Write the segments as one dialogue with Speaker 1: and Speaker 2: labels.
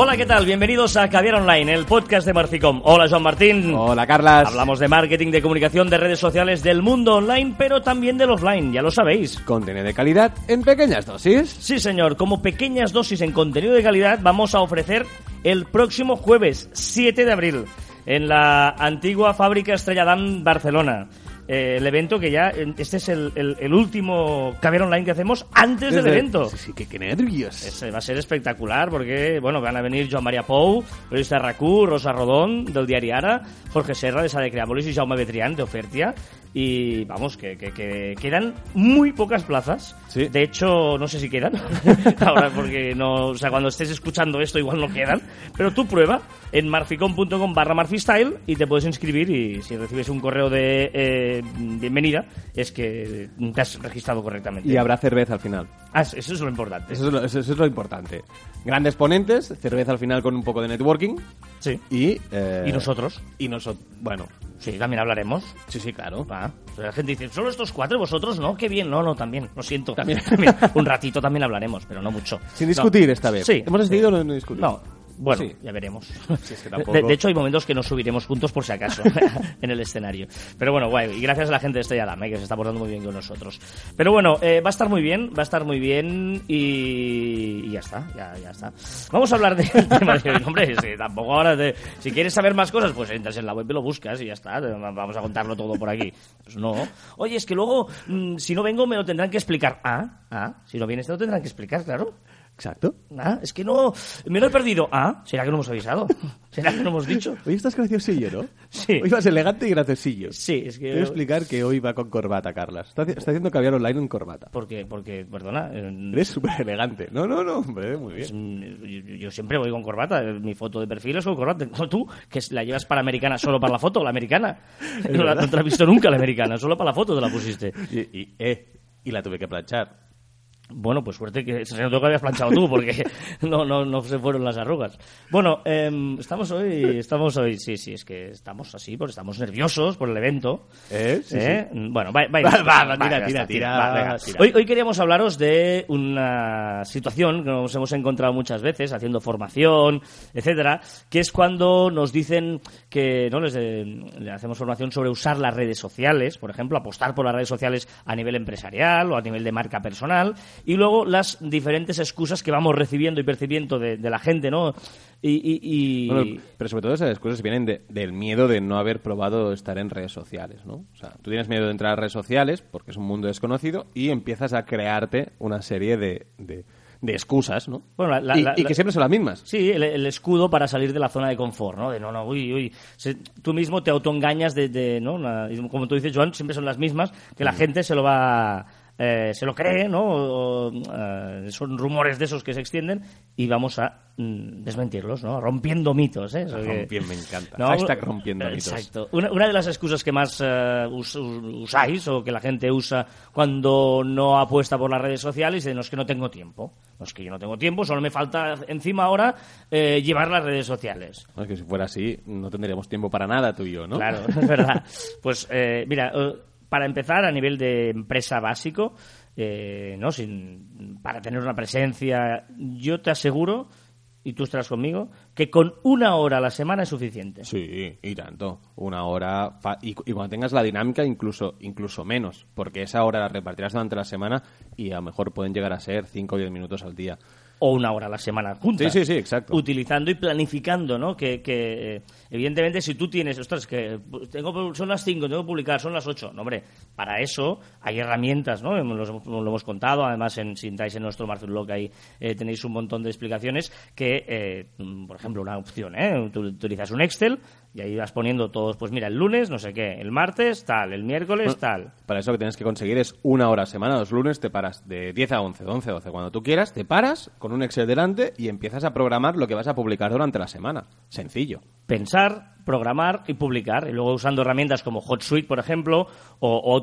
Speaker 1: Hola, ¿qué tal? Bienvenidos a Caviar Online, el podcast de Marficom. Hola, Joan Martín.
Speaker 2: Hola, Carlas.
Speaker 1: Hablamos de marketing, de comunicación, de redes sociales, del mundo online, pero también del offline, ya lo sabéis.
Speaker 2: Contenido de calidad en pequeñas dosis.
Speaker 1: Sí, señor, como pequeñas dosis en contenido de calidad vamos a ofrecer el próximo jueves 7 de abril en la antigua fábrica Estrella Damm Barcelona. Eh, el evento que ya, eh, este es el, el- el último Caviar Online que hacemos antes del
Speaker 2: Desde-
Speaker 1: evento.
Speaker 2: Sí, sí, que, que nervios.
Speaker 1: Ese va a ser espectacular porque, bueno, van a venir Joan María Pou, periodista RACU, Rosa Rodón, del diari Ara, Jorge Serra, de Sade Creapolis y Jaume Betrián, de Ofertia. Y vamos, que, que- que quedan muy pocas plazas.
Speaker 2: Sí.
Speaker 1: De hecho, no sé si quedan. Ahora, porque no, o sea, cuando estés escuchando esto, igual no quedan. Pero tú prueba en marficom.com barra marfistyle y te puedes inscribir. Y si recibes un correo de eh, bienvenida, es que te has registrado correctamente.
Speaker 2: Y habrá cerveza al final.
Speaker 1: Ah, eso es lo importante.
Speaker 2: Eso es lo, eso es lo importante. Grandes ponentes, cerveza al final con un poco de networking.
Speaker 1: Sí.
Speaker 2: Y, eh,
Speaker 1: ¿Y nosotros?
Speaker 2: Y nosotros. Bueno,
Speaker 1: Sí, también hablaremos.
Speaker 2: sí, sí, claro.
Speaker 1: Ah, la gente dice, solo estos cuatro, vosotros no, qué bien. No, no, también, lo siento.
Speaker 2: También.
Speaker 1: Un ratito también hablaremos, pero no mucho.
Speaker 2: Sin
Speaker 1: No.
Speaker 2: discutir esta vez.
Speaker 1: Sí.
Speaker 2: Hemos decidido no, no discutir.
Speaker 1: No, bueno,
Speaker 2: Sí.
Speaker 1: ya veremos.
Speaker 2: Si es que
Speaker 1: de,
Speaker 2: tampoco-
Speaker 1: de hecho, hay momentos que nos subiremos juntos por si acaso en el escenario. Pero bueno, guay. Y gracias a la gente de Estrella Damm, eh, que se está portando muy bien con nosotros. Pero bueno, eh, va a estar muy bien, va a estar muy bien y, y ya está, ya, ya está. Vamos a hablar del tema de hoy. Hombre, sí, tampoco ahora, de- si quieres saber más cosas, pues entras en la web y lo buscas y ya está. Vamos a contarlo todo por aquí. Pues no. Oye, es que luego, mm, si no vengo, me lo tendrán que explicar. Ah, ah, si no vienes, te lo tendrán que explicar, claro.
Speaker 2: Exacto.
Speaker 1: Ah, es que no, me lo he perdido. Ah, ¿será que no hemos avisado? ¿Será que no hemos dicho?
Speaker 2: Hoy estás graciosillo, ¿no?
Speaker 1: Sí.
Speaker 2: Hoy vas elegante y graciosillo.
Speaker 1: Sí, es que...
Speaker 2: Quiero explicar que hoy va con corbata, Carlas. Está, está haciendo caviar online en corbata.
Speaker 1: Porque, porque, perdona, eh,
Speaker 2: Eres súper elegante. No, no, no, hombre, muy
Speaker 1: pues,
Speaker 2: bien.
Speaker 1: mm, yo, yo siempre voy con corbata. Mi foto de perfil es con corbata. No tú, que la llevas para americana solo para la foto, la americana. No la, no te la he visto nunca la americana, solo para la foto te la pusiste.
Speaker 2: Y, y, eh, y la tuve que planchar.
Speaker 1: Bueno, pues suerte que se notó que habías planchado tú, porque no, no, no se fueron las arrugas. Bueno, em, estamos hoy, estamos hoy, sí, sí, es que estamos así, porque estamos nerviosos por el evento.
Speaker 2: ¿Eh? Sí,
Speaker 1: ¿Eh? Bueno, va, va,
Speaker 2: Va, tira, tira, tira.
Speaker 1: Hoy, hoy queríamos hablaros de una situación que nos hemos encontrado muchas veces haciendo formación, etcétera, que es cuando nos dicen que no les eh, le hacemos formación sobre usar las redes sociales, por ejemplo, apostar por las redes sociales a nivel empresarial o a nivel de marca personal, y luego las diferentes excusas que vamos recibiendo y percibiendo de, de la gente, ¿no? Y, y- y-
Speaker 2: Bueno, pero sobre todo esas cosas vienen de- del miedo de no haber probado estar en redes sociales, ¿no? O sea, tú tienes miedo de entrar a redes sociales porque es un mundo desconocido y empiezas a crearte una serie de, de, de excusas, ¿no?
Speaker 1: Bueno, la-
Speaker 2: y,
Speaker 1: la-
Speaker 2: y
Speaker 1: la-
Speaker 2: que siempre son las mismas.
Speaker 1: Sí, el, el escudo para salir de la zona de confort, ¿no? De no, no, uy, uy. Se- tú mismo te autoengañas de, de, ¿no? Una- como tú dices, Joan, siempre son las mismas, que la gente se lo va, eh, se lo cree, ¿no? O, eh, son rumores de esos que se extienden y vamos a mm, desmentirlos, ¿no? Rompiendo mitos, ¿eh?
Speaker 2: Rompiendo, me encanta.
Speaker 1: No,
Speaker 2: Hashtag rompiendo mitos.
Speaker 1: Exacto. Una, una de las excusas que más us- us- usáis o que la gente usa cuando no apuesta por las redes sociales es no es que no tengo tiempo. No es que yo no tengo tiempo, solo me falta encima ahora eh, llevar las redes sociales.
Speaker 2: Es que si fuera así, no tendríamos tiempo para nada tú y yo, ¿no?
Speaker 1: Claro, es verdad. Pues eh, mira, para empezar a nivel de empresa básico, eh, no, sin para tener una presencia, yo te aseguro y tú estarás conmigo que con una hora a la semana es suficiente.
Speaker 2: Sí, y tanto. Una hora. fa- Y, y cuando tengas la dinámica, incluso, incluso menos. Porque esa hora la repartirás durante la semana y a lo mejor pueden llegar a ser 5 o 10 minutos al día.
Speaker 1: o una hora a la semana juntas.
Speaker 2: Sí, sí, sí, exacto.
Speaker 1: Utilizando y planificando, ¿no? Que, que, eh, evidentemente si tú tienes, ostras, que tengo, son las 5, tengo que publicar, son las 8. No, hombre, para eso hay herramientas, ¿no? Lo, hemos- lo hemos contado, además en, si entráis en nuestro Marfil Blog ahí eh, tenéis un montón de explicaciones que, eh, mm, por ejemplo, una opción, ¿eh? Tú utilizas un Excel y ahí vas poniendo todos, pues mira, el lunes, no sé qué, el martes, tal, el miércoles, tal.
Speaker 2: Para eso lo que tienes que conseguir es una hora a semana, los lunes te paras de 10 a 11, de 11 a 12, cuando tú quieras, te paras con un Excel delante y empiezas a programar lo que vas a publicar durante la semana. Sencillo.
Speaker 1: Pensar, programar y publicar. Y luego usando herramientas como HotSuite, por ejemplo, o,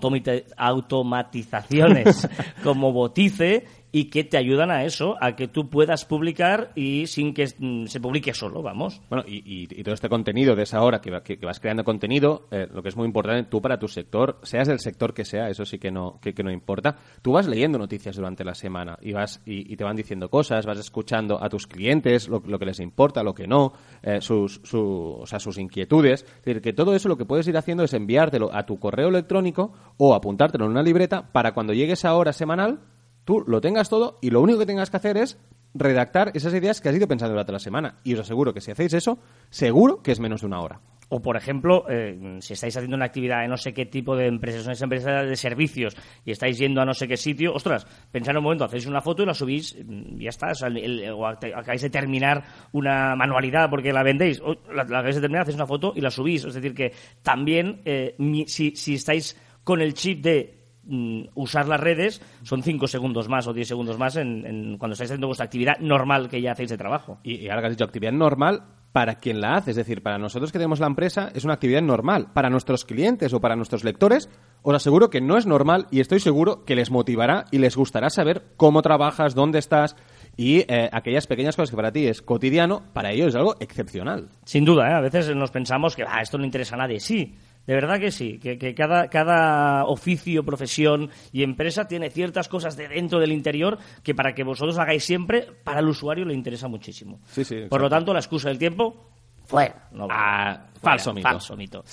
Speaker 1: automatizaciones como Botice y que te ayudan a eso, a que tú puedas publicar y sin que mm, se publique solo, vamos.
Speaker 2: Bueno, y, todo este contenido de esa hora que, que- vas creando contenido, eh, lo que es muy importante tú para tu sector, seas del sector que sea, eso sí que no, que, que no importa, tú vas leyendo noticias durante la semana y, vas, y, y te van diciendo cosas, vas escuchando a tus clientes lo, lo que les importa, lo que no, eh, sus, su- o sea, sus inquietudes. Es decir, que todo eso lo que puedes ir haciendo es enviártelo a tu correo electrónico o apuntártelo en una libreta para cuando llegue esa hora semanal, tú lo tengas todo y lo único que tengas que hacer es redactar esas ideas que has ido pensando durante la semana. Y os aseguro que si hacéis eso, seguro que es menos de una hora.
Speaker 1: O, por ejemplo, eh, si estáis haciendo una actividad en no sé qué tipo de empresas, esas empresas de servicios, y estáis yendo a no sé qué sitio, ostras, pensad un momento, hacéis una foto y la subís, mm, ya está, o, sea, acabáis de terminar una manualidad porque la vendéis, o la, la acabáis de terminar, hacéis una foto y la subís. Es decir, que también, eh, si, si estáis con el chip de mm, usar las redes, son 5 segundos más o 10 segundos más en, en cuando estáis haciendo vuestra actividad normal que ya hacéis de trabajo.
Speaker 2: Y, y ahora que has dicho actividad normal, para quien la hace, es decir, para nosotros que tenemos la empresa, es una actividad normal. Para nuestros clientes o para nuestros lectores, os aseguro que no es normal y estoy seguro que les motivará y les gustará saber cómo trabajas, dónde estás y eh, aquellas pequeñas cosas que para ti es cotidiano, para ellos es algo excepcional.
Speaker 1: Sin duda, ¿eh? a veces nos pensamos que "Ah, esto no interesa a nadie. Sí, de verdad que sí, que, que cada, cada oficio, profesión y empresa tiene ciertas cosas de dentro del interior que para que vosotros hagáis siempre, para el usuario le interesa muchísimo.
Speaker 2: Sí, sí,
Speaker 1: Por lo tanto, la excusa del tiempo, fuera. No,
Speaker 2: Ah,
Speaker 1: fuera,
Speaker 2: falso mito.
Speaker 1: Falso mito.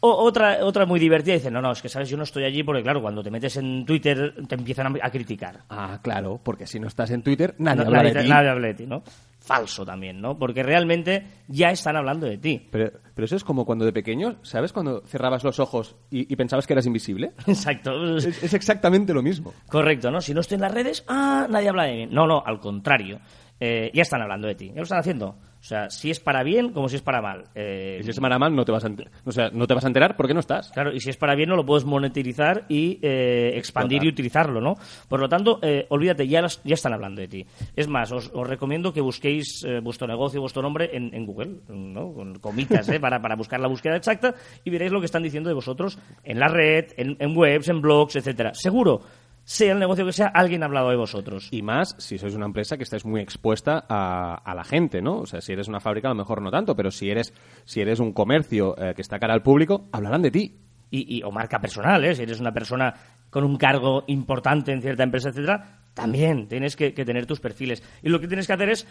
Speaker 1: O- otra, otra muy divertida dice, no, no, es que sabes, yo no estoy allí porque, claro, cuando te metes en Twitter te empiezan a, a criticar.
Speaker 2: Ah, claro, porque si no estás en Twitter, nadie
Speaker 1: No-
Speaker 2: habla
Speaker 1: nadie,
Speaker 2: de ti.
Speaker 1: nadie habla de ti, ¿no? Falso también, ¿no? Porque realmente ya están hablando de ti.
Speaker 2: Pero, pero eso es como cuando de pequeño, ¿sabes? Cuando cerrabas los ojos y, y pensabas que eras invisible.
Speaker 1: Exacto.
Speaker 2: Es, es exactamente lo mismo.
Speaker 1: Correcto, ¿no? Si no estoy en las redes, ah, nadie habla de mí. No, no, al contrario. Eh, ya están hablando de ti, ya lo están haciendo. O sea, si es para bien como si es para mal. Eh,
Speaker 2: Y si es para mal, no te vas a enter- o sea, no te vas a enterar porque no estás.
Speaker 1: Claro, y si es para bien no lo puedes monetizar y eh, expandir
Speaker 2: Total.
Speaker 1: y utilizarlo, ¿no? Por lo tanto, eh, olvídate, ya, ya están hablando de ti. Es más, os, os recomiendo que busquéis eh, vuestro negocio, vuestro nombre en, en Google, ¿no? Con comitas, ¿eh? para, para buscar la búsqueda exacta y veréis lo que están diciendo de vosotros en la red, en, en webs, en blogs, etcétera. Seguro, sea el negocio que sea, alguien ha hablado de vosotros.
Speaker 2: Y más si sois una empresa que estáis muy expuesta a, a la gente, ¿no? O sea, si eres una fábrica a lo mejor no tanto, pero si eres, si eres un comercio eh, que está cara al público, hablarán de ti.
Speaker 1: y, y- o marca personal, ¿eh? si eres una persona con un cargo importante en cierta empresa, etcétera, también tienes que, que tener tus perfiles. Y lo que tienes que hacer es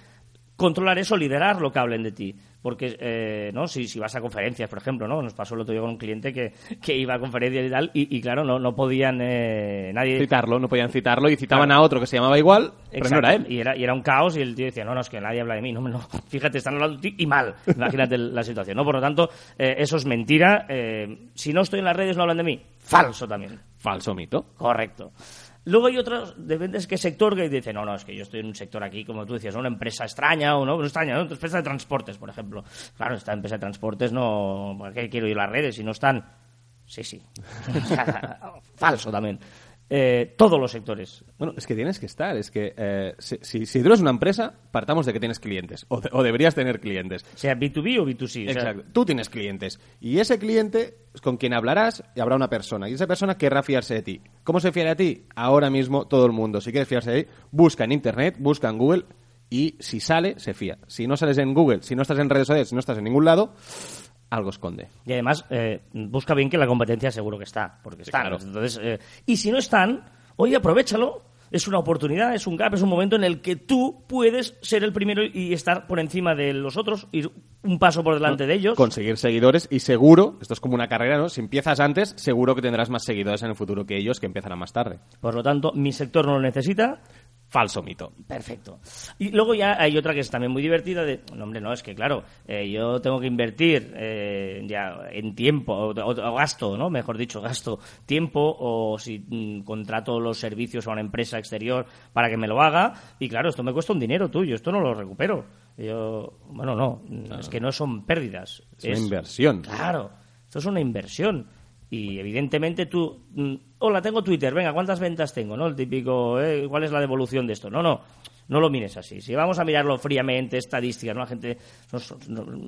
Speaker 1: controlar eso, liderar lo que hablen de ti. Porque, eh, ¿no? Si, si vas a conferencias, por ejemplo, ¿no? Nos pasó el otro día con un cliente que, que iba a conferencias y tal, y, y claro, no, no podían, eh, nadie...
Speaker 2: Citarlo, no podían citarlo y citaban
Speaker 1: Claro.
Speaker 2: a otro que se llamaba igual, pero no era él.
Speaker 1: Y era, y era un caos y el tío decía, no, no, es que nadie habla de mí. No, no, fíjate, están hablando de ti y mal. Imagínate la situación, ¿no? Por lo tanto, eh, eso es mentira. Eh, si no estoy en las redes, no hablan de mí. Falso también.
Speaker 2: Falso mito.
Speaker 1: Correcto. Luego hay otros, depende de qué sector, que dice, no, no, es que yo estoy en un sector aquí, como tú decías, una empresa extraña o no, no extraña, ¿no? Una empresa de transportes, por ejemplo. Claro, esta empresa de transportes no, ¿para qué quiero ir a las redes si no están? Sí, sí. Falso también. Eh, todos los sectores.
Speaker 2: Bueno, es que tienes que estar. Es que eh, si, si, si tú eres una empresa, partamos de que tienes clientes. O, de- o deberías tener clientes.
Speaker 1: Sea B2B o B2C. o sea,
Speaker 2: Exacto. Tú tienes clientes. Y ese cliente es con quien hablarás y habrá una persona. Y esa persona querrá fiarse de ti. ¿Cómo se fiará de ti? Ahora mismo todo el mundo. Si quieres fiarse de ti, busca en Internet, busca en Google y si sale, se fía. Si no sales en Google, si no estás en redes sociales, si no estás en ningún lado, algo esconde.
Speaker 1: Y además, eh, busca bien que la competencia seguro que está, porque están.
Speaker 2: claro.
Speaker 1: Entonces, eh, y si no están, oye, aprovechalo. Es una oportunidad, es un gap, es un momento en el que tú puedes ser el primero y estar por encima de los otros, ir un paso por delante de ellos.
Speaker 2: Conseguir seguidores y seguro, esto es como una carrera, ¿no? Si empiezas antes, seguro que tendrás más seguidores en el futuro que ellos que empezarán más tarde.
Speaker 1: Por lo tanto, mi sector no lo necesita.
Speaker 2: Falso mito.
Speaker 1: Perfecto. Y luego ya hay otra que es también muy divertida de, no, hombre, no, es que claro, eh, yo tengo que invertir eh, ya en tiempo, o, o- o gasto, ¿no? Mejor dicho, gasto tiempo, o si mm, contrato los servicios a una empresa exterior para que me lo haga, y claro, esto me cuesta un dinero tuyo, esto no lo recupero. Yo, bueno, no, es que no son pérdidas.
Speaker 2: Es una inversión.
Speaker 1: Claro, esto es una inversión. Y evidentemente tú, mm, hola, tengo Twitter, venga, ¿cuántas ventas tengo? ¿No? El típico, eh, ¿cuál es la devolución de esto? No, no, No lo mires así. Si vamos a mirarlo fríamente, estadísticas, ¿no? La gente nos-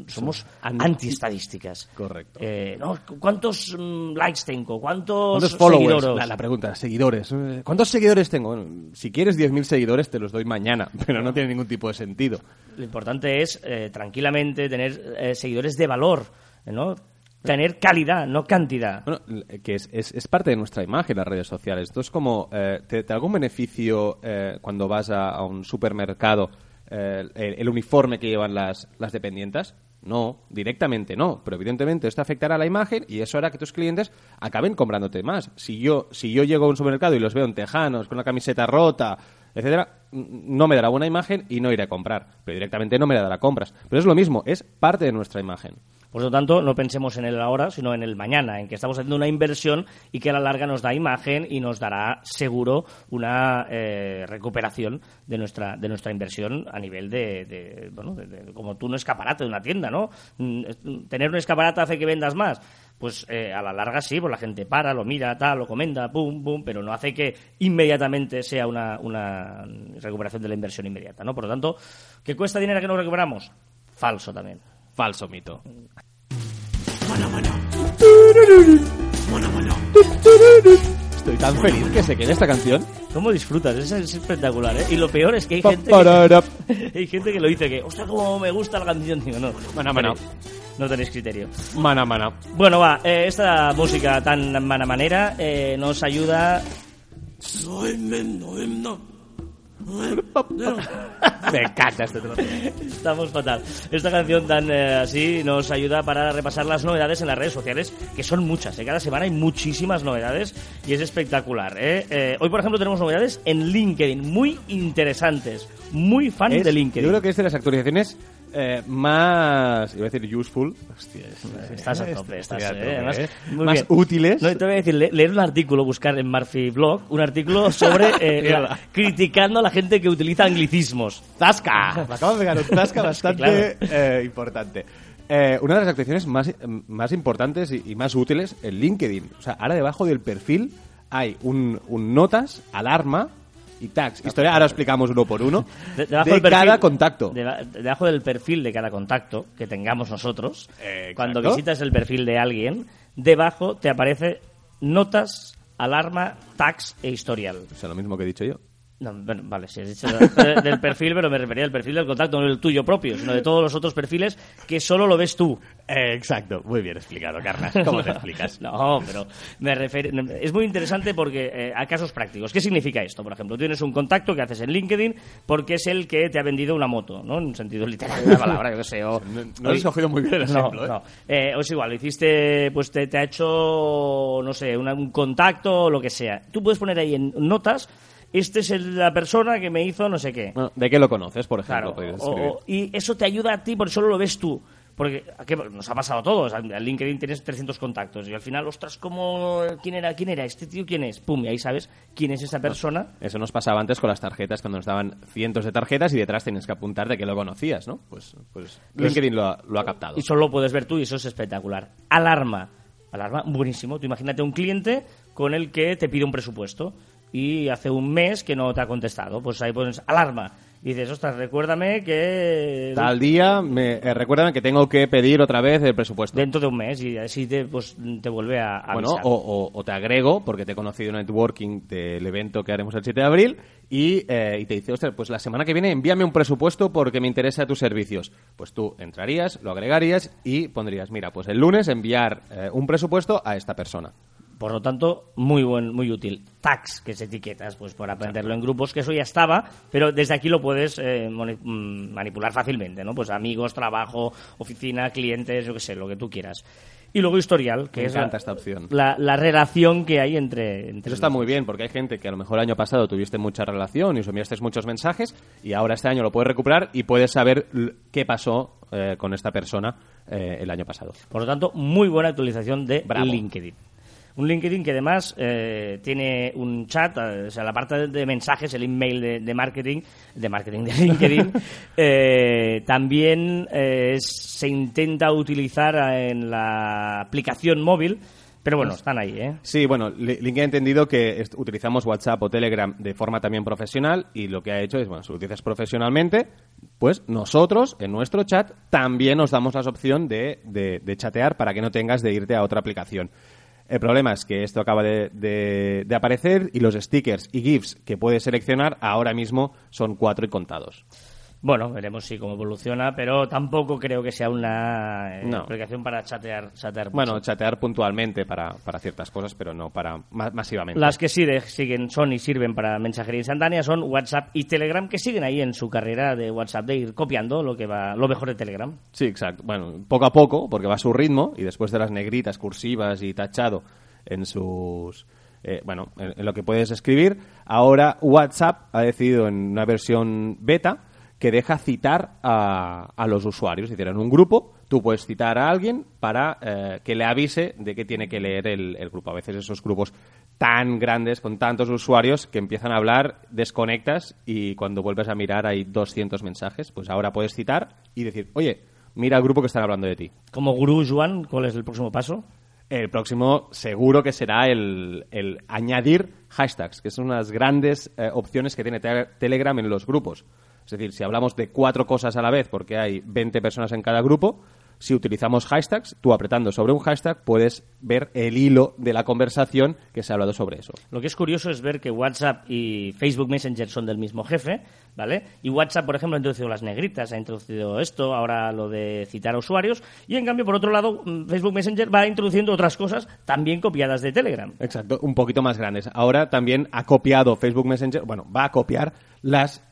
Speaker 1: somos
Speaker 2: anti-
Speaker 1: anti-estadísticas.
Speaker 2: Correcto.
Speaker 1: Eh, ¿no? ¿Cuántos mm, likes tengo? ¿Cuántos, seguidores?
Speaker 2: La, la pregunta, seguidores. Eh, ¿Cuántos seguidores tengo? Bueno, si quieres 10.000 seguidores te los doy mañana, pero no tiene ningún tipo de sentido.
Speaker 1: Lo importante es eh, tranquilamente tener eh, seguidores de valor, ¿no? Tener calidad, no cantidad.
Speaker 2: Bueno, que es, es, es parte de nuestra imagen las redes sociales. Esto es como, eh, ¿te, da algún beneficio eh, cuando vas a, un supermercado eh, el, uniforme que llevan las, las dependientas? No, directamente no, pero evidentemente esto afectará la imagen y eso hará que tus clientes acaben comprándote más. Si yo, si yo llego a un supermercado y los veo en tejanos, con una camiseta rota, etcétera, no me dará buena imagen y no iré a comprar, pero directamente no me dará compras. Pero es lo mismo, es parte de nuestra imagen.
Speaker 1: Por lo tanto, no pensemos en el ahora, sino en el mañana, en que estamos haciendo una inversión y que a la larga nos da imagen y nos dará seguro una eh, recuperación de nuestra de nuestra inversión a nivel de, bueno, de- como tú un escaparate de una tienda, ¿no? Mm, es- Tener un escaparate hace que vendas más. Pues eh, a la larga sí, pues la gente para, lo mira, tal, lo comenta, pum, pum, pero no hace que inmediatamente sea una, recuperación de la inversión inmediata, ¿no? Por lo tanto, ¿que cuesta dinero que nos recuperamos? Falso también.
Speaker 2: Falso mito. Estoy tan feliz que se quede esta canción.
Speaker 1: ¿Cómo disfrutas? Es, es espectacular, ¿eh? Y lo peor es que hay gente que, hay gente que lo dice que, ostras, cómo me gusta la canción. Digo, no,
Speaker 2: Mana, mana.
Speaker 1: no tenéis criterio.
Speaker 2: Mana, mana.
Speaker 1: Bueno, va, eh, esta música tan mana manera eh, nos ayuda...
Speaker 2: Me encanta este trozo.
Speaker 1: Estamos fatal. Esta canción tan eh, así nos ayuda para repasar las novedades en las redes sociales, que son muchas. ¿eh? Cada semana hay muchísimas novedades y es espectacular. ¿eh? Eh, hoy, por ejemplo, tenemos novedades en LinkedIn, muy interesantes. Muy fan
Speaker 2: Es-
Speaker 1: de LinkedIn.
Speaker 2: Yo creo que es de las actualizaciones eh, más, iba a decir useful, hostia, es-
Speaker 1: Estás a tope, estás, eh,
Speaker 2: tope,
Speaker 1: además,
Speaker 2: eh.
Speaker 1: muy
Speaker 2: más
Speaker 1: bien.
Speaker 2: útiles.
Speaker 1: No, te voy a decir, le- leer un artículo, buscar en Murphy Blog, un artículo sobre eh, la- criticando a la gente que utiliza anglicismos.
Speaker 2: ¡Tasca! Me acabo de pegar un tasca bastante eh, importante. Eh, una de las actualizaciones más, más importantes y, y más útiles en LinkedIn. O sea, ahora debajo del perfil hay un, un notas, alarma y tags. Historia, ahora explicamos uno por uno.
Speaker 1: De,
Speaker 2: De,
Speaker 1: debajo del perfil-
Speaker 2: cada contacto.
Speaker 1: deba- debajo del perfil de cada contacto que tengamos nosotros,
Speaker 2: Eh,
Speaker 1: cuando visitas el perfil de alguien, debajo te aparece notas, alarma, tags e historial.
Speaker 2: O sea, lo mismo que he dicho yo.
Speaker 1: No, bueno, vale, si has dicho de- del perfil, pero me refería al perfil del contacto, no el tuyo propio, sino de todos los otros perfiles que solo lo ves tú.
Speaker 2: Eh, exacto, muy bien explicado, Carlas. ¿Cómo te explicas?
Speaker 1: No, pero me es muy interesante porque eh, a casos prácticos. ¿Qué significa esto? Por ejemplo, tienes un contacto que haces en LinkedIn porque es el que te ha vendido una moto, ¿no? En un sentido literal de la palabra, yo qué sé. O,
Speaker 2: No- no has escogido muy bien el
Speaker 1: no,
Speaker 2: ejemplo, ¿eh?
Speaker 1: no. Eh, o es igual, hiciste, pues te, te ha hecho, no sé, una- un contacto o lo que sea. Tú puedes poner ahí en notas, este es el- la persona que me hizo no sé qué.
Speaker 2: Bueno, ¿De qué lo conoces, por ejemplo?
Speaker 1: Claro,
Speaker 2: Podrías
Speaker 1: o-
Speaker 2: escribir.
Speaker 1: o- y eso te ayuda a ti porque solo lo ves tú. Porque nos ha pasado a todos. En LinkedIn tienes 300 contactos y al final, ostras, ¿cómo, ¿quién era? ¿Quién era? ¿Este tío quién es? Pum, y ahí sabes quién es esa persona.
Speaker 2: Eso nos pasaba antes con las tarjetas, cuando nos daban cientos de tarjetas y detrás tenías que apuntar de que lo conocías, ¿no? Pues, pues LinkedIn lo ha, lo ha captado.
Speaker 1: Y solo lo puedes ver tú y eso es espectacular. Alarma. Alarma, buenísimo. Tú imagínate un cliente con el que te pide un presupuesto y hace un mes que no te ha contestado. Pues ahí pones alarma. Y dices, ostras, recuérdame que...
Speaker 2: Tal día, me eh, recuerdan que tengo que pedir otra vez el presupuesto.
Speaker 1: Dentro de un mes y así te, pues, te vuelve a a
Speaker 2: Bueno,
Speaker 1: avisar.
Speaker 2: o, o- o te agrego, porque te he conocido en el networking del evento que haremos el 7 de abril, y, eh, y te dice, ostras, pues la semana que viene envíame un presupuesto porque me interesa tus servicios. Pues tú entrarías, lo agregarías y pondrías, mira, pues el lunes enviar eh, un presupuesto a esta persona.
Speaker 1: Por lo tanto, muy buen, muy útil. Tags, que es etiquetas, pues para aprenderlo en grupos, que eso ya estaba, pero desde aquí lo puedes eh, mm, manipular fácilmente, ¿no? Pues amigos, trabajo, oficina, clientes, yo qué sé, lo que tú quieras. Y luego historial, que
Speaker 2: Me
Speaker 1: es
Speaker 2: encanta
Speaker 1: la,
Speaker 2: esta opción.
Speaker 1: La, la relación que hay entre... entre
Speaker 2: Eso está muy bien, porque hay gente que a lo mejor el año pasado tuviste mucha relación y os enviaste muchos mensajes, y ahora este año lo puedes recuperar y puedes saber qué pasó eh, con esta persona eh, el año pasado.
Speaker 1: Por lo tanto, muy buena actualización de
Speaker 2: Bravo.
Speaker 1: LinkedIn. Un LinkedIn que además eh, tiene un chat, eh, o sea, la parte de- mensajes, el email de, de marketing, de marketing de LinkedIn, eh, también eh, es- se intenta utilizar en la aplicación móvil, Pero bueno, están ahí, ¿eh?
Speaker 2: Sí, bueno, Li- LinkedIn ha entendido que utilizamos WhatsApp o Telegram de forma también profesional y lo que ha hecho es, bueno, si lo utilizas profesionalmente, pues nosotros en nuestro chat también nos damos la opción de, de- de chatear para que no tengas de irte a otra aplicación. El problema es que esto acaba de, aparecer y los stickers y GIFs que puedes seleccionar ahora mismo son cuatro y contados.
Speaker 1: Bueno, veremos si cómo evoluciona, pero tampoco creo que sea una eh,
Speaker 2: No.
Speaker 1: aplicación para chatear, chatear
Speaker 2: Bueno,
Speaker 1: mucho.
Speaker 2: chatear puntualmente para, para ciertas cosas, pero no para ma- masivamente.
Speaker 1: Las que sí de- siguen, son y sirven para mensajería instantánea son WhatsApp y Telegram, que siguen ahí en su carrera de WhatsApp, de ir copiando lo que va, lo mejor de Telegram.
Speaker 2: Sí, exacto. Bueno, poco a poco, porque va a su ritmo, y después de las negritas, cursivas y tachado en sus... eh, bueno, en, en lo que puedes escribir, ahora WhatsApp ha decidido en una versión beta que deja citar a, a los usuarios. Es decir, en un grupo tú puedes citar a alguien para eh, que le avise de que tiene que leer el, el grupo. A veces esos grupos tan grandes, con tantos usuarios, que empiezan a hablar, desconectas y cuando vuelves a mirar hay 200 mensajes. Pues ahora puedes citar y decir, oye, mira el grupo que están hablando de ti.
Speaker 1: Como gurú, Juan, ¿cuál es el próximo paso?
Speaker 2: El próximo seguro que será el, el añadir hashtags, que son unas grandes eh, opciones que tiene te- Telegram en los grupos. Es decir, si hablamos de cuatro cosas a la vez, porque hay 20 personas en cada grupo, si utilizamos hashtags, tú apretando sobre un hashtag puedes ver el hilo de la conversación que se ha hablado sobre eso.
Speaker 1: Lo que es curioso es ver que WhatsApp y Facebook Messenger son del mismo jefe, ¿vale? Y WhatsApp, por ejemplo, ha introducido las negritas, ha introducido esto, ahora lo de citar a usuarios, y en cambio, por otro lado, mm, Facebook Messenger va introduciendo otras cosas también copiadas de Telegram.
Speaker 2: Exacto, un poquito más grandes. Ahora también ha copiado Facebook Messenger, bueno, va a copiar las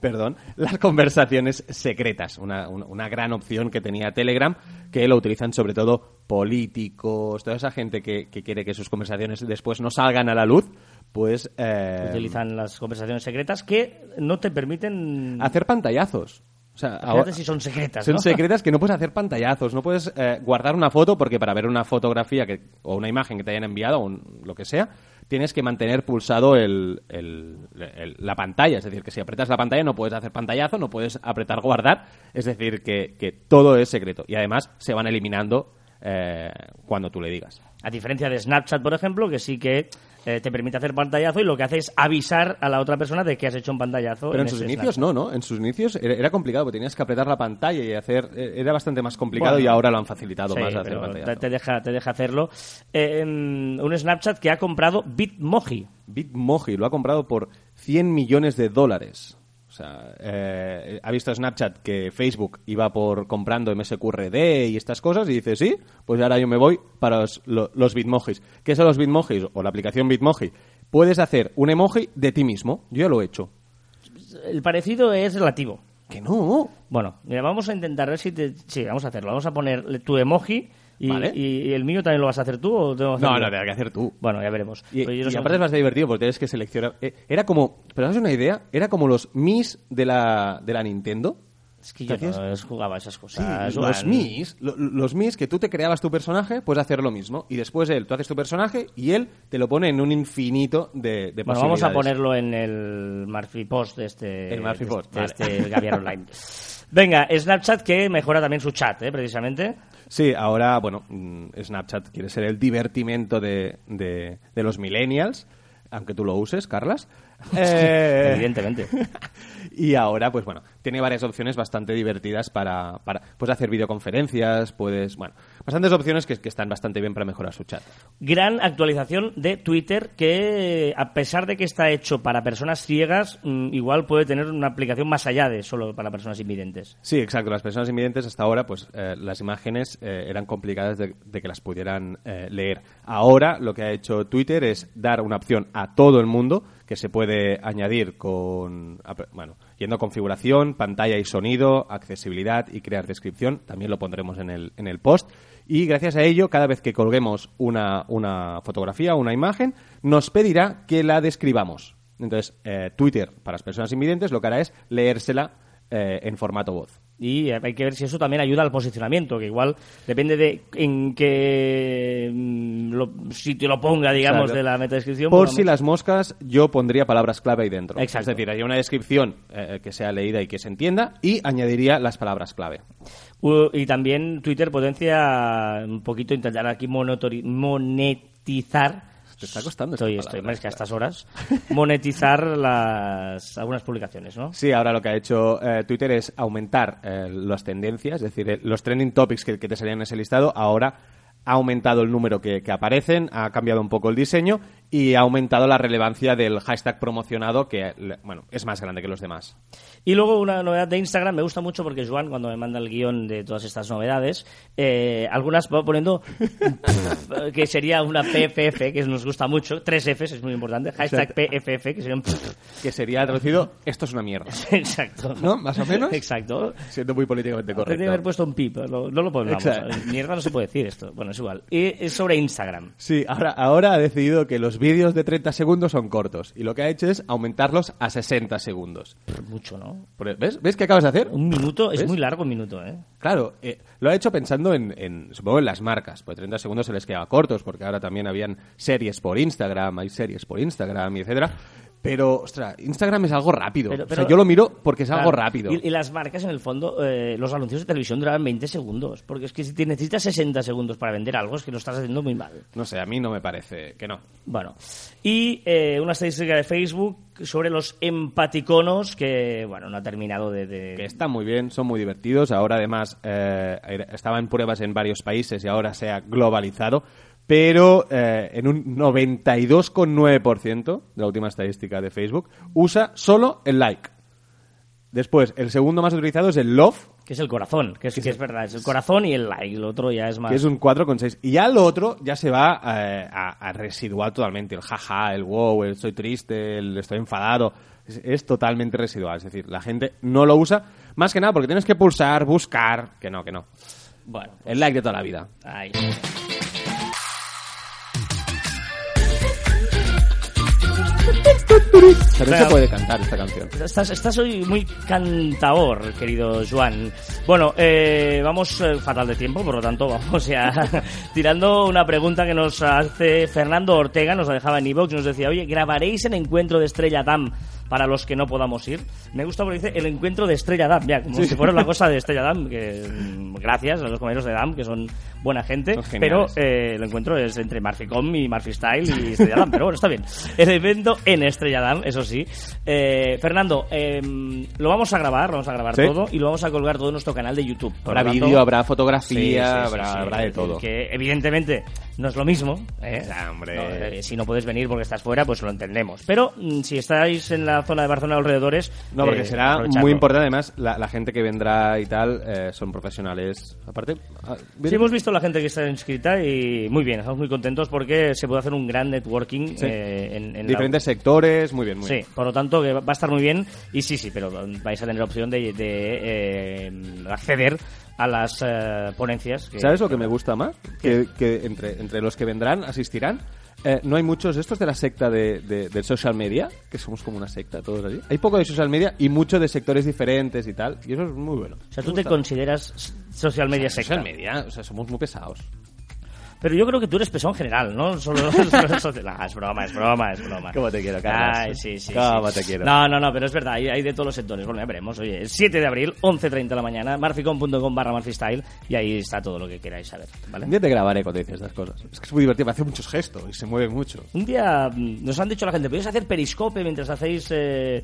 Speaker 2: perdón, las conversaciones secretas, una, una, una gran opción que tenía Telegram, que lo utilizan sobre todo políticos, toda esa gente que, que quiere que sus conversaciones después no salgan a la luz, pues eh,
Speaker 1: Utilizan las conversaciones secretas que no te permiten
Speaker 2: hacer pantallazos. O sea, ahora-
Speaker 1: si son secretas,
Speaker 2: Son
Speaker 1: ¿no?
Speaker 2: secretas que no puedes hacer pantallazos, no puedes eh, guardar una foto porque para ver una fotografía que, o una imagen que te hayan enviado o un- lo que sea, tienes que mantener pulsado el- el- la pantalla. Es decir, que si apretas la pantalla no puedes hacer pantallazo, no puedes apretar guardar. Es decir, que, que todo es secreto. Y además se van eliminando eh, cuando tú le digas.
Speaker 1: A diferencia de Snapchat, por ejemplo, que sí que eh, te permite hacer pantallazo y lo que hace es avisar a la otra persona de que has hecho un pantallazo.
Speaker 2: Pero en sus inicios
Speaker 1: Snapchat.
Speaker 2: no, ¿no? En sus inicios era, complicado, porque tenías que apretar la pantalla y hacer... eh, Era bastante más complicado
Speaker 1: Bueno,
Speaker 2: y ahora lo han facilitado
Speaker 1: Sí,
Speaker 2: más hacer
Speaker 1: pero
Speaker 2: pantallazo.
Speaker 1: te, te deja, te deja hacerlo. Eh, un Snapchat que ha comprado Bitmoji.
Speaker 2: Bitmoji lo ha comprado por 100 millones de dólares. Sea, eh, ha visto Snapchat que Facebook iba por comprando MSQRD y estas cosas y dice, sí, pues ahora yo me voy para los, lo- los Bitmojis. ¿Qué son los Bitmojis? O la aplicación Bitmoji. Puedes hacer un emoji de ti mismo. Yo ya lo he hecho.
Speaker 1: El parecido es relativo.
Speaker 2: Que no.
Speaker 1: Bueno, mira, vamos a intentar ver si te... Sí, vamos a hacerlo. Vamos a poner tu emoji y,
Speaker 2: Vale.
Speaker 1: y- y el mío también lo vas a hacer tú o tengo que
Speaker 2: No, no, tendrás que hacer tú.
Speaker 1: Bueno, ya veremos.
Speaker 2: Y,
Speaker 1: yo
Speaker 2: y
Speaker 1: no sé-
Speaker 2: aparte es bastante divertido porque tienes que seleccionar. eh, era como, pero es una idea, era como los Mis de la, de la Nintendo.
Speaker 1: Es que yo no jugaba esas
Speaker 2: Sí,
Speaker 1: cosas.
Speaker 2: los. Mis, lo- los Mis que tú te creabas tu personaje, puedes hacer lo mismo. Y después él, tú haces tu personaje y él te lo pone en un infinito de, de
Speaker 1: Bueno, vamos a ponerlo en el Murphy Post de este,
Speaker 2: El Murphy
Speaker 1: de
Speaker 2: Post, vale.
Speaker 1: de este Gaviar Online. Venga, Snapchat que mejora también su chat, ¿eh? precisamente.
Speaker 2: Sí, ahora, bueno, mm, Snapchat quiere ser el divertimento de, de, de los millennials, aunque tú lo uses, Carlas. Eh,
Speaker 1: Evidentemente.
Speaker 2: Y ahora, pues bueno, tiene varias opciones bastante divertidas para, para puedes hacer videoconferencias, puedes, bueno, bastantes opciones que, que están bastante bien para mejorar su chat.
Speaker 1: Gran actualización de Twitter que, a pesar de que está hecho para personas ciegas, mm, igual puede tener una aplicación más allá de solo para personas invidentes.
Speaker 2: Sí, exacto. Las personas invidentes hasta ahora, pues eh, las imágenes eh, eran complicadas de, de que las pudieran eh, leer. Ahora lo que ha hecho Twitter es dar una opción a todo el mundo que se puede añadir con, bueno, yendo a configuración, pantalla y sonido, accesibilidad y crear descripción. También lo pondremos en el, en el post. Y gracias a ello, cada vez que colguemos una, una fotografía o una imagen, nos pedirá que la describamos. Entonces, eh, Twitter, para las personas invidentes, lo que hará es leérsela eh, en formato voz.
Speaker 1: Y hay que ver si eso también ayuda al posicionamiento, que igual depende de en qué mm, lo- sitio lo ponga, digamos,
Speaker 2: Claro.
Speaker 1: de la metadescripción.
Speaker 2: Por
Speaker 1: pues
Speaker 2: si las moscas, yo pondría palabras clave ahí dentro.
Speaker 1: Exacto.
Speaker 2: Es decir, hay una descripción eh, que sea leída y que se entienda y añadiría las palabras clave.
Speaker 1: Y también Twitter potencia un poquito intentar aquí monetizar.
Speaker 2: Te está costando
Speaker 1: Estoy,
Speaker 2: palabra,
Speaker 1: estoy, es que a estas horas. Monetizar las algunas publicaciones, ¿no?
Speaker 2: Sí, ahora lo que ha hecho eh, Twitter es aumentar eh, las tendencias, es decir, eh, los trending topics que, que te salían en ese listado, ahora ha aumentado el número que, que aparecen, ha cambiado un poco el diseño y ha aumentado la relevancia del hashtag promocionado, que bueno, es más grande que los demás.
Speaker 1: Y luego una novedad de Instagram, me gusta mucho porque Joan, cuando me manda el guion de todas estas novedades, eh, algunas va poniendo que sería una PFF, que nos gusta mucho, tres Fs, es muy importante, hashtag PFF, que sería un...
Speaker 2: Que sería traducido, esto es una mierda.
Speaker 1: Exacto.
Speaker 2: ¿No? Más o menos.
Speaker 1: Exacto.
Speaker 2: Siendo muy políticamente
Speaker 1: Tendría que
Speaker 2: correcto.
Speaker 1: haber puesto un pip, no, no lo pongamos.
Speaker 2: Exacto.
Speaker 1: Mierda no se puede decir esto. Bueno, es igual. Y es sobre Instagram.
Speaker 2: Sí, ahora, ahora ha decidido que los vídeos de 30 segundos son cortos y lo que ha hecho es aumentarlos a 60 segundos.
Speaker 1: Mucho, ¿no?
Speaker 2: Por- ¿Ves? ¿Ves qué acabas de hacer?
Speaker 1: Un minuto, es muy largo un minuto, ¿eh?
Speaker 2: Claro, eh, lo ha hecho pensando en, en, supongo, en las marcas. Pues 30 segundos se les quedaba cortos porque ahora también habían series por Instagram, hay series por Instagram y etcétera. Pero, ostras, Instagram es algo rápido.
Speaker 1: Pero-
Speaker 2: o sea, yo lo miro porque es algo rápido.
Speaker 1: Y, y las marcas, en el fondo, eh, los anuncios de televisión duraban 20 segundos. Porque es que si te necesitas 60 segundos para vender algo, es que lo estás haciendo muy mal.
Speaker 2: No sé, a mí no me parece que no.
Speaker 1: Bueno, y eh, una estadística de Facebook sobre los empaticonos que, bueno, no ha terminado de... de-
Speaker 2: Que están muy bien, son muy divertidos. Ahora, además, eh, era- estaba en pruebas en varios países y ahora se ha globalizado. Pero eh, en un 92,9% de la última estadística de Facebook usa solo el like. Después, el segundo más utilizado es el love,
Speaker 1: Que es el corazón, que es, que es verdad, es el corazón y el like. Lo otro ya es más...
Speaker 2: que es un 4,6. Y ya lo otro ya se va eh, a, a residual totalmente. El jaja, el wow, el estoy triste, el estoy enfadado. Es, es totalmente residual. Es decir, la gente no lo usa más que nada porque tienes que pulsar, buscar. Que no, que no.
Speaker 1: Bueno,
Speaker 2: El like de toda la vida.
Speaker 1: ahí.
Speaker 2: No
Speaker 1: Venga.
Speaker 2: se puede cantar esta canción.
Speaker 1: Estás, estás hoy muy cantaor, querido Joan. Bueno, eh, vamos eh, fatal de tiempo, por lo tanto vamos ya tirando una pregunta que nos hace Fernando Ortega, nos la dejaba en iVoox, nos decía, oye, ¿grabaréis el encuentro de Estrella Damm para los que no podamos ir? Me gusta porque dice el encuentro de Estrella Damm, ya, como si fuera una cosa de Estrella Damm, que mm, gracias a los compañeros de Damm, que son buena gente, pero eh, el encuentro es entre Marficom y Marfi Style y Estrella Damm, pero bueno, está bien. El evento en Estrella Damm, eso sí. Eh, Fernando, eh, lo vamos a grabar, lo vamos a grabar
Speaker 2: Sí.
Speaker 1: todo y lo vamos a colgar todo en nuestro canal de YouTube.
Speaker 2: Habrá vídeo, habrá
Speaker 1: Sí,
Speaker 2: fotografía,
Speaker 1: sí, sí,
Speaker 2: habrá,
Speaker 1: sí.
Speaker 2: habrá de todo.
Speaker 1: Que evidentemente no es lo mismo. ¿eh?
Speaker 2: Hombre.
Speaker 1: No, eh, si no puedes venir porque estás fuera, pues lo entendemos. Pero mm, si estáis en la zona de Barcelona alrededores.
Speaker 2: No, porque
Speaker 1: eh,
Speaker 2: será muy importante. Además, la, la gente que vendrá y tal eh, son profesionales. Aparte, ah,
Speaker 1: Sí, hemos visto la gente que está inscrita y muy bien, estamos muy contentos porque se puede hacer un gran networking
Speaker 2: Sí.
Speaker 1: eh, en, en la-
Speaker 2: diferentes sectores, muy bien, muy
Speaker 1: Sí,
Speaker 2: bien.
Speaker 1: por lo tanto que va a estar muy bien y sí, sí, pero vais a tener opción de, de, eh, acceder a las eh, ponencias. que-
Speaker 2: ¿Sabes lo que me gusta más? Que, que entre, entre los que vendrán, asistirán, eh, no hay muchos estos de la secta de, de- del social media, que somos como una secta todos allí. Hay poco de social media y mucho de sectores diferentes y tal, y eso es muy bueno.
Speaker 1: O sea, tú te consideras social media secta.
Speaker 2: Social media, o sea, somos muy pesados.
Speaker 1: Pero yo creo que tú eres pesado en general, ¿no? Solo, solo Nah, es broma, es broma, es broma.
Speaker 2: Cómo te quiero, Carlos.
Speaker 1: Ay, sí, sí.
Speaker 2: Cómo
Speaker 1: sí.
Speaker 2: te quiero.
Speaker 1: No, no, no, pero es verdad, hay, hay de todos los sectores. Bueno, ya veremos. Oye, el 7 de abril, 11.30 de la mañana, marficom.com barra marfistyle y ahí está todo lo que queráis saber, ¿vale?
Speaker 2: Un día te grabaré cuando dices estas cosas. Es que es muy divertido, hace muchos gestos y se mueve mucho.
Speaker 1: Un día mm, nos han dicho la gente, podéis hacer periscope mientras hacéis... eh,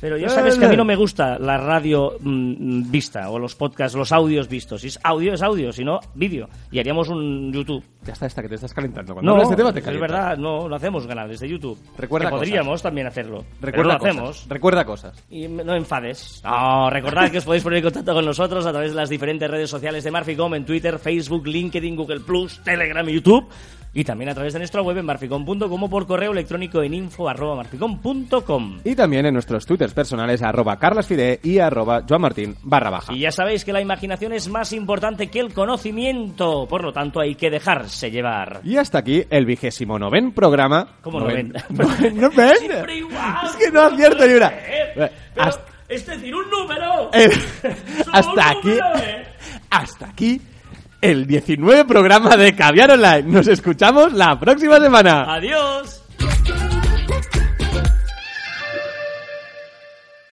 Speaker 1: Pero ya sabes que a mí no me gusta la radio mm, vista o los podcasts, los audios vistos. Si es audio, es audio, si no, vídeo. Y haríamos un YouTube.
Speaker 2: Ya está esta que te estás calentando. Cuando
Speaker 1: No,
Speaker 2: hablas de tema te
Speaker 1: es
Speaker 2: calientas.
Speaker 1: verdad, no, lo hacemos canales de YouTube.
Speaker 2: Recuerda
Speaker 1: que
Speaker 2: cosas.
Speaker 1: podríamos también hacerlo. pero
Speaker 2: Recuerda
Speaker 1: lo
Speaker 2: cosas.
Speaker 1: hacemos.
Speaker 2: Recuerda cosas.
Speaker 1: Y no enfades. No, recordad que os podéis poner en contacto con nosotros a través de las diferentes redes sociales de Marficom en Twitter, Facebook, LinkedIn, Google Plus, Telegram y YouTube. Y también a través de nuestra web en marficom.com o por correo electrónico en info.marficom.com.
Speaker 2: Y también en nuestros twitters personales arroba carlasfide y arroba joanmartin barra baja.
Speaker 1: Y ya sabéis que la imaginación es más importante que el conocimiento. Por lo tanto, hay que dejarse llevar.
Speaker 2: Y hasta aquí el vigésimo noven programa.
Speaker 1: ¿Cómo
Speaker 2: Noven-
Speaker 1: noven?
Speaker 2: Noven.
Speaker 1: Siempre igual.
Speaker 2: Es que no acierto ni una.
Speaker 1: Pero
Speaker 2: Hasta-
Speaker 1: Es decir, un número.
Speaker 2: Eh,
Speaker 1: Solo
Speaker 2: hasta
Speaker 1: un
Speaker 2: aquí.
Speaker 1: número, ¿eh?
Speaker 2: Hasta aquí el 19 programa de Caviar Online. Nos escuchamos la próxima semana.
Speaker 1: Adiós.